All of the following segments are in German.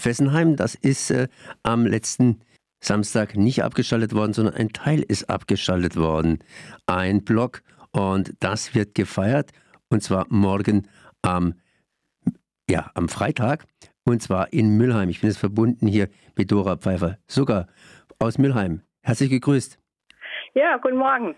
Fessenheim, das ist äh, am letzten Samstag nicht abgeschaltet worden, sondern ein Teil ist abgeschaltet worden. Ein Block und das wird gefeiert und zwar morgen am, ja, am Freitag und zwar in Müllheim. Ich bin jetzt verbunden hier mit Dora Pfeiffer, sogar aus Müllheim. Herzlich gegrüßt. Ja, guten Morgen.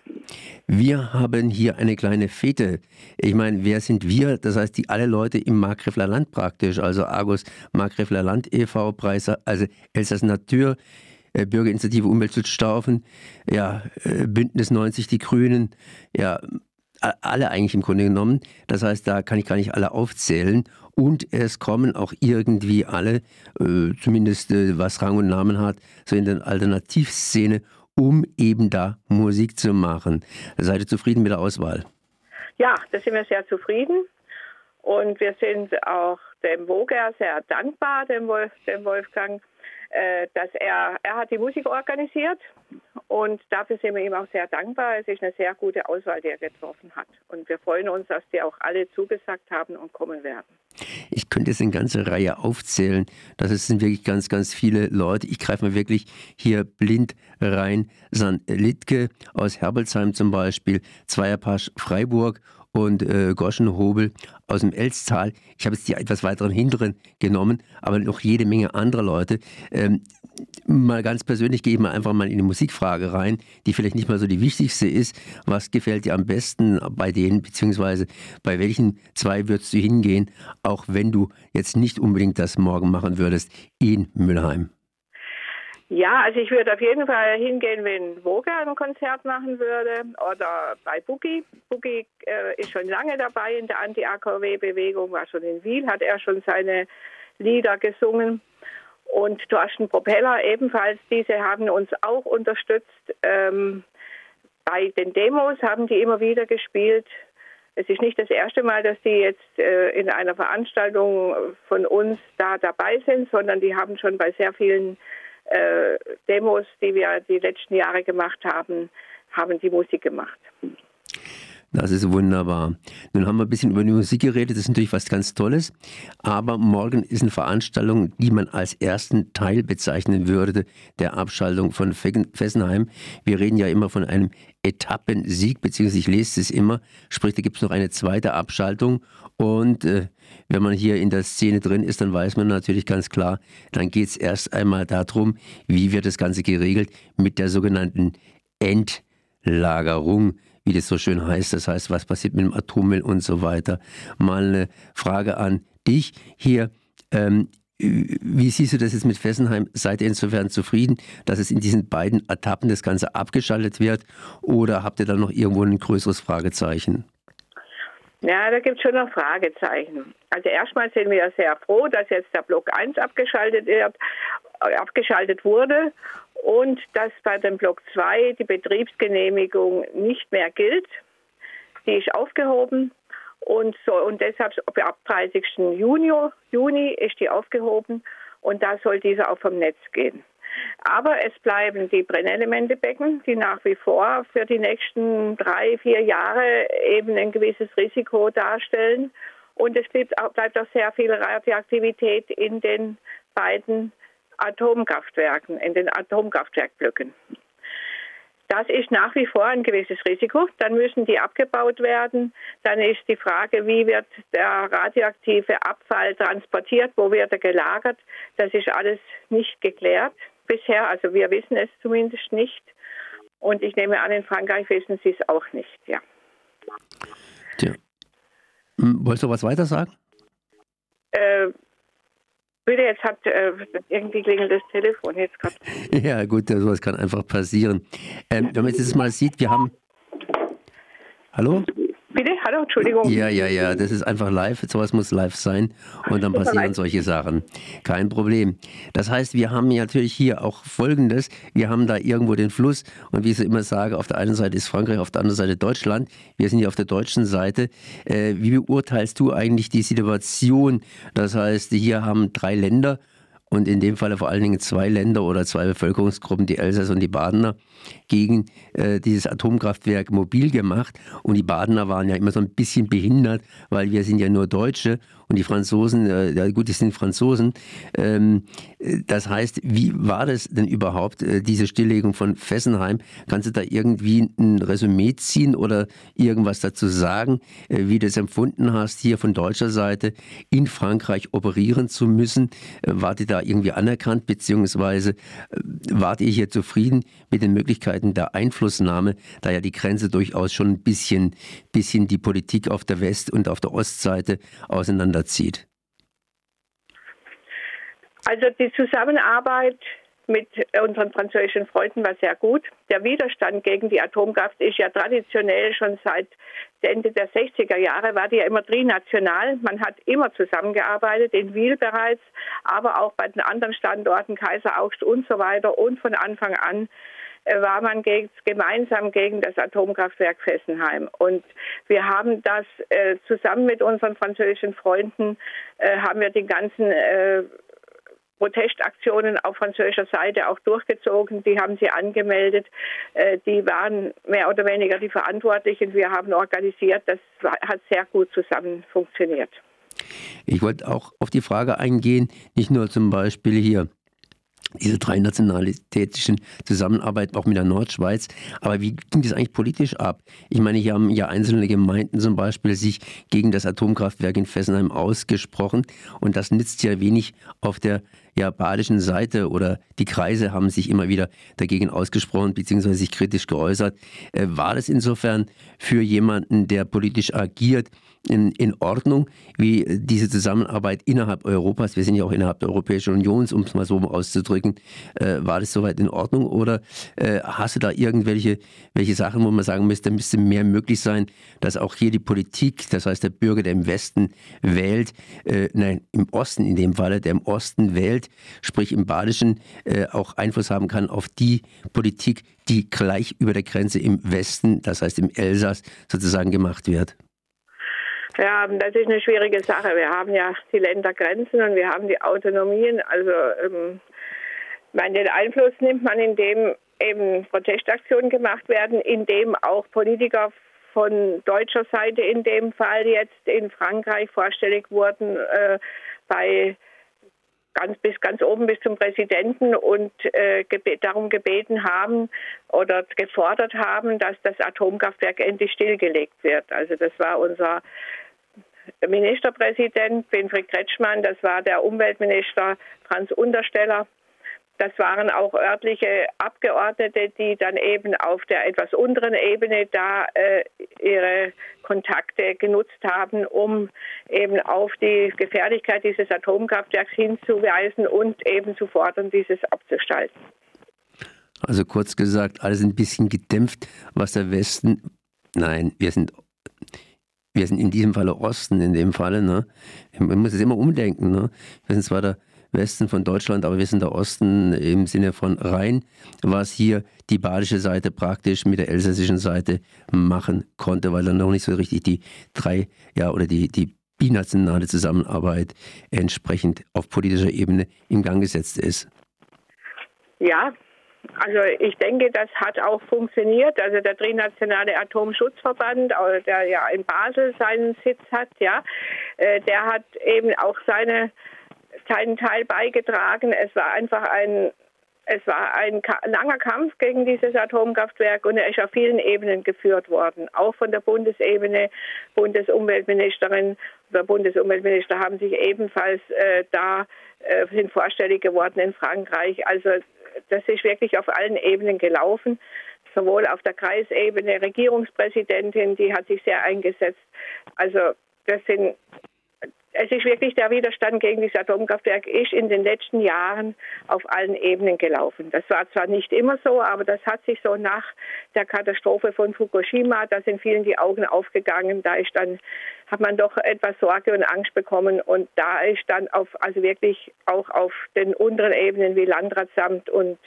Wir haben hier eine kleine Fete. Ich meine, wer sind wir? Das heißt, die alle Leute im Markgräfler Land praktisch, also Argus Markgräfler Land e.V., Preise, also Elsass Natur, äh, Bürgerinitiative Umweltschutz Staufen, ja, äh, Bündnis 90, die Grünen, ja, alle eigentlich im Grunde genommen. Das heißt, da kann ich gar nicht alle aufzählen. Und es kommen auch irgendwie alle, äh, zumindest was Rang und Namen hat, so in der Alternativszene, um eben da Musik zu machen. Seid ihr zufrieden mit der Auswahl? Ja, da sind wir sehr zufrieden. Und wir sind auch dem Woger sehr dankbar, dem, Wolf, dem Wolfgang, äh, dass er, er hat die Musik organisiert und dafür sind wir ihm auch sehr dankbar. Es ist eine sehr gute Auswahl, die er getroffen hat. Und wir freuen uns, dass die auch alle zugesagt haben und kommen werden. Ich könnte jetzt eine ganze Reihe aufzählen. Das sind wirklich ganz, ganz viele Leute. Ich greife mal wirklich hier blind rein. San Littke aus Herbelsheim zum Beispiel, Zweierpasch Freiburg und äh, Goschenhobel aus dem Elztal. Ich habe jetzt die etwas weiteren hinteren genommen, aber noch jede Menge anderer Leute. Ähm, mal ganz persönlich gehe ich mal einfach mal in die Musikfrage rein, die vielleicht nicht mal so die wichtigste ist. Was gefällt dir am besten bei denen, beziehungsweise bei welchen zwei würdest du hingehen, auch wenn du jetzt nicht unbedingt das morgen machen würdest in Müllheim? Ja, also ich würde auf jeden Fall hingehen, wenn Voga ein Konzert machen würde oder bei Boogie. Boogie äh, ist schon lange dabei in der Anti-AKW-Bewegung, war schon in Wiel, hat er schon seine Lieder gesungen. Und Thorsten Propeller ebenfalls, diese haben uns auch unterstützt. Ähm, bei den Demos haben die immer wieder gespielt. Es ist nicht das erste Mal, dass die jetzt äh, in einer Veranstaltung von uns da dabei sind, sondern die haben schon bei sehr vielen äh, Demos, die wir die letzten Jahre gemacht haben, haben die Musik gemacht. Das ist wunderbar. Nun haben wir ein bisschen über die Musik geredet, das ist natürlich was ganz Tolles. Aber morgen ist eine Veranstaltung, die man als ersten Teil bezeichnen würde, der Abschaltung von Fessenheim. Wir reden ja immer von einem Etappensieg, beziehungsweise ich lese es immer, sprich, da gibt es noch eine zweite Abschaltung. Und äh, wenn man hier in der Szene drin ist, dann weiß man natürlich ganz klar, dann geht es erst einmal darum, wie wird das Ganze geregelt mit der sogenannten Endlagerung wie das so schön heißt. Das heißt, was passiert mit dem Atommüll und so weiter. Mal eine Frage an dich hier. Ähm, wie siehst du das jetzt mit Fessenheim? Seid ihr insofern zufrieden, dass es in diesen beiden Etappen das Ganze abgeschaltet wird? Oder habt ihr da noch irgendwo ein größeres Fragezeichen? Ja, da gibt es schon noch Fragezeichen. Also erstmal sind wir sehr froh, dass jetzt der Block 1 abgeschaltet, wird, abgeschaltet wurde und dass bei dem Block 2 die Betriebsgenehmigung nicht mehr gilt. Die ist aufgehoben und, so, und deshalb ab 30. Juni, Juni ist die aufgehoben und da soll dieser auch vom Netz gehen. Aber es bleiben die Brennelementebecken, die nach wie vor für die nächsten drei, vier Jahre eben ein gewisses Risiko darstellen. Und es bleibt auch, bleibt auch sehr viel Radioaktivität in den beiden Atomkraftwerken, in den Atomkraftwerkblöcken. Das ist nach wie vor ein gewisses Risiko. Dann müssen die abgebaut werden. Dann ist die Frage, wie wird der radioaktive Abfall transportiert, wo wird er gelagert. Das ist alles nicht geklärt bisher. Also wir wissen es zumindest nicht. Und ich nehme an, in Frankreich wissen sie es auch nicht. Ja. Tja. Hm, wolltest du was weiter sagen? Äh, Bitte, jetzt hat äh, irgendwie klingelt das Telefon jetzt gerade. Ja, gut, sowas kann einfach passieren. Ähm, wenn man jetzt mal sieht, wir haben. Hallo? Bitte? Hallo, Entschuldigung. Ja, ja, ja, das ist einfach live. Sowas muss live sein und dann passieren solche Sachen. Kein Problem. Das heißt, wir haben natürlich hier auch Folgendes. Wir haben da irgendwo den Fluss und wie ich immer sage, auf der einen Seite ist Frankreich, auf der anderen Seite Deutschland. Wir sind hier auf der deutschen Seite. Äh, wie beurteilst du eigentlich die Situation? Das heißt, hier haben drei Länder und in dem Falle vor allen Dingen zwei Länder oder zwei Bevölkerungsgruppen, die Elsass und die Badener, gegen äh, dieses Atomkraftwerk mobil gemacht. Und die Badener waren ja immer so ein bisschen behindert, weil wir sind ja nur Deutsche und die Franzosen, äh, ja gut, die sind Franzosen. Ähm, das heißt, wie war das denn überhaupt, äh, diese Stilllegung von Fessenheim? Kannst du da irgendwie ein Resümee ziehen oder irgendwas dazu sagen, äh, wie du es empfunden hast, hier von deutscher Seite in Frankreich operieren zu müssen? Äh, wart ihr irgendwie anerkannt, beziehungsweise äh, wart ihr hier zufrieden mit den Möglichkeiten der Einflussnahme, da ja die Grenze durchaus schon ein bisschen, bisschen die Politik auf der West- und auf der Ostseite auseinanderzieht? Also die Zusammenarbeit mit unseren französischen Freunden war sehr gut. Der Widerstand gegen die Atomkraft ist ja traditionell schon seit Ende der 60er Jahre, war die ja immer trinational. Man hat immer zusammengearbeitet, in Wiel bereits, aber auch bei den anderen Standorten, Kaiser Augst und so weiter. Und von Anfang an äh, war man gegen, gemeinsam gegen das Atomkraftwerk Fessenheim. Und wir haben das äh, zusammen mit unseren französischen Freunden, äh, haben wir den ganzen äh, Protestaktionen auf französischer Seite auch durchgezogen. Die haben sie angemeldet. Äh, die waren mehr oder weniger die Verantwortlichen. Wir haben organisiert. Das hat sehr gut zusammen funktioniert. Ich wollte auch auf die Frage eingehen, nicht nur zum Beispiel hier diese drei nationalitätischen Zusammenarbeit auch mit der Nordschweiz. Aber wie ging das eigentlich politisch ab? Ich meine, hier haben ja einzelne Gemeinden zum Beispiel sich gegen das Atomkraftwerk in Fessenheim ausgesprochen und das nützt ja wenig auf der ja, badischen Seite oder die Kreise haben sich immer wieder dagegen ausgesprochen bzw. sich kritisch geäußert. Äh, war das insofern für jemanden, der politisch agiert, in, in Ordnung, wie diese Zusammenarbeit innerhalb Europas, wir sind ja auch innerhalb der Europäischen Union, um es mal so auszudrücken, äh, war das soweit in Ordnung oder äh, hast du da irgendwelche welche Sachen, wo man sagen müsste, müsste mehr möglich sein, dass auch hier die Politik, das heißt der Bürger, der im Westen wählt, äh, nein, im Osten in dem Falle, der im Osten wählt, sprich im Badischen, äh, auch Einfluss haben kann auf die Politik, die gleich über der Grenze im Westen, das heißt im Elsass sozusagen gemacht wird? Ja, das ist eine schwierige Sache. Wir haben ja die Ländergrenzen und wir haben die Autonomien. Also ähm, meine, den Einfluss nimmt man, indem eben Protestaktionen gemacht werden, indem auch Politiker von deutscher Seite in dem Fall jetzt in Frankreich vorstellig wurden äh, bei ganz bis ganz oben bis zum Präsidenten und äh, gebet, darum gebeten haben oder gefordert haben, dass das Atomkraftwerk endlich stillgelegt wird. Also das war unser Ministerpräsident Winfried Kretschmann, das war der Umweltminister Franz Untersteller. Das waren auch örtliche Abgeordnete, die dann eben auf der etwas unteren Ebene da äh, ihre Kontakte genutzt haben, um eben auf die Gefährlichkeit dieses Atomkraftwerks hinzuweisen und eben zu fordern, dieses abzuschalten. Also kurz gesagt, alles ein bisschen gedämpft, was der Westen, nein, wir sind wir sind in diesem Falle Osten, in dem Falle. Ne? Man muss es immer umdenken. Ne? Wir sind zwar der Westen von Deutschland, aber wir sind der Osten im Sinne von Rhein, was hier die badische Seite praktisch mit der elsässischen Seite machen konnte, weil dann noch nicht so richtig die drei, ja, oder die, die binationale Zusammenarbeit entsprechend auf politischer Ebene in Gang gesetzt ist. Ja, also ich denke, das hat auch funktioniert. Also der Trinationale Atomschutzverband, der ja in Basel seinen Sitz hat, ja, äh, der hat eben auch seine, seinen Teil beigetragen. Es war einfach ein es war ein langer Kampf gegen dieses Atomkraftwerk und er ist auf vielen Ebenen geführt worden. Auch von der Bundesebene, Bundesumweltministerin oder Bundesumweltminister haben sich ebenfalls äh, da äh, sind vorstellig geworden in Frankreich. Also das ist wirklich auf allen Ebenen gelaufen, sowohl auf der Kreisebene, Regierungspräsidentin, die hat sich sehr eingesetzt. Also das sind es ist wirklich der Widerstand gegen dieses Atomkraftwerk ist in den letzten Jahren auf allen Ebenen gelaufen. Das war zwar nicht immer so, aber das hat sich so nach der Katastrophe von Fukushima, da sind vielen die Augen aufgegangen. Da ist dann hat man doch etwas Sorge und Angst bekommen und da ist dann auf also wirklich auch auf den unteren Ebenen wie Landratsamt und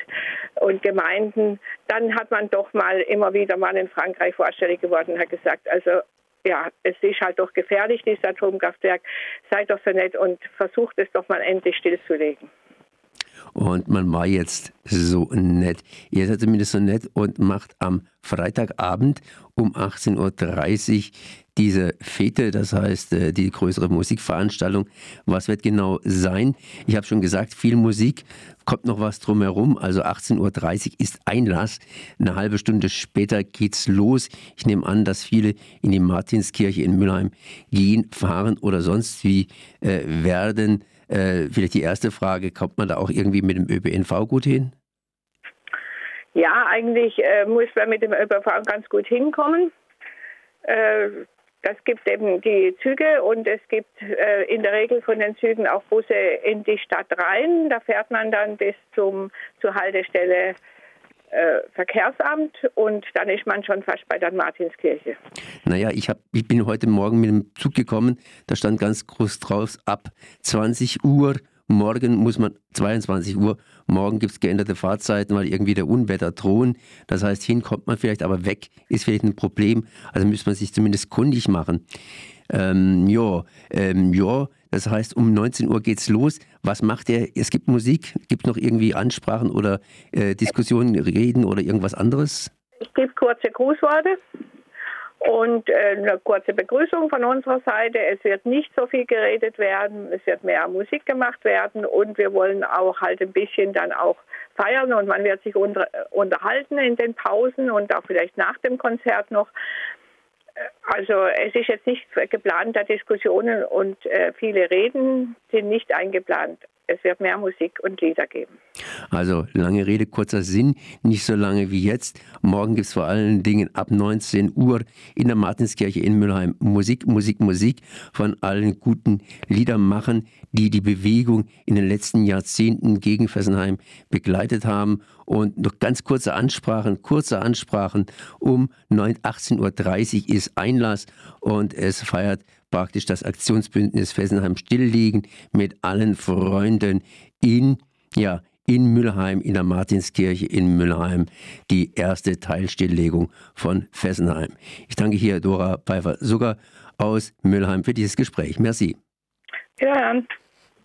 und Gemeinden, dann hat man doch mal immer wieder mal in Frankreich vorstellig geworden hat gesagt, also ja, es ist halt doch gefährlich, dieses Atomkraftwerk. Seid doch so nett und versucht es doch mal endlich stillzulegen. Und man war jetzt so nett. Ihr seid zumindest so nett und macht am Freitagabend um 18.30 Uhr diese Fete, das heißt äh, die größere Musikveranstaltung. Was wird genau sein? Ich habe schon gesagt, viel Musik, kommt noch was drumherum. Also 18.30 Uhr ist Einlass. Eine halbe Stunde später geht's los. Ich nehme an, dass viele in die Martinskirche in Mülheim gehen, fahren oder sonst wie äh, werden. Äh, vielleicht die erste Frage, kommt man da auch irgendwie mit dem ÖPNV gut hin? Ja, eigentlich äh, muss man mit dem ÖPNV ganz gut hinkommen. Äh, das gibt eben die Züge und es gibt äh, in der Regel von den Zügen auch Busse in die Stadt rein. Da fährt man dann bis zum, zur Haltestelle äh, Verkehrsamt und dann ist man schon fast bei der Martinskirche. Naja, ich, hab, ich bin heute Morgen mit dem Zug gekommen, da stand ganz groß drauf, ab 20 Uhr Morgen muss man 22 Uhr, morgen gibt es geänderte Fahrzeiten, weil irgendwie der Unwetter drohen. Das heißt, hin kommt man vielleicht, aber weg ist vielleicht ein Problem. Also müsste man sich zumindest kundig machen. Ähm, ja, ähm, ja, das heißt, um 19 Uhr geht's los. Was macht er? Es gibt Musik, gibt noch irgendwie Ansprachen oder äh, Diskussionen, Reden oder irgendwas anderes? Es gibt kurze Grußworte. Und äh, eine kurze Begrüßung von unserer Seite. Es wird nicht so viel geredet werden, es wird mehr Musik gemacht werden und wir wollen auch halt ein bisschen dann auch feiern und man wird sich unter, unterhalten in den Pausen und auch vielleicht nach dem Konzert noch. Also es ist jetzt nicht geplant, da Diskussionen und äh, viele Reden sind nicht eingeplant es wird mehr Musik und Lieder geben. Also lange Rede, kurzer Sinn, nicht so lange wie jetzt. Morgen gibt es vor allen Dingen ab 19 Uhr in der Martinskirche in Mülheim Musik, Musik, Musik von allen guten Liedermachern, die die Bewegung in den letzten Jahrzehnten gegen Fessenheim begleitet haben. Und noch ganz kurze Ansprachen, kurze Ansprachen. Um 18.30 Uhr ist Einlass und es feiert praktisch das Aktionsbündnis Fessenheim stilllegen mit allen Freunden in, ja, in Müllheim, in der Martinskirche in Müllheim, die erste Teilstilllegung von Fessenheim. Ich danke hier Dora Pfeiffer-Sucker aus Müllheim für dieses Gespräch. Merci. Ja.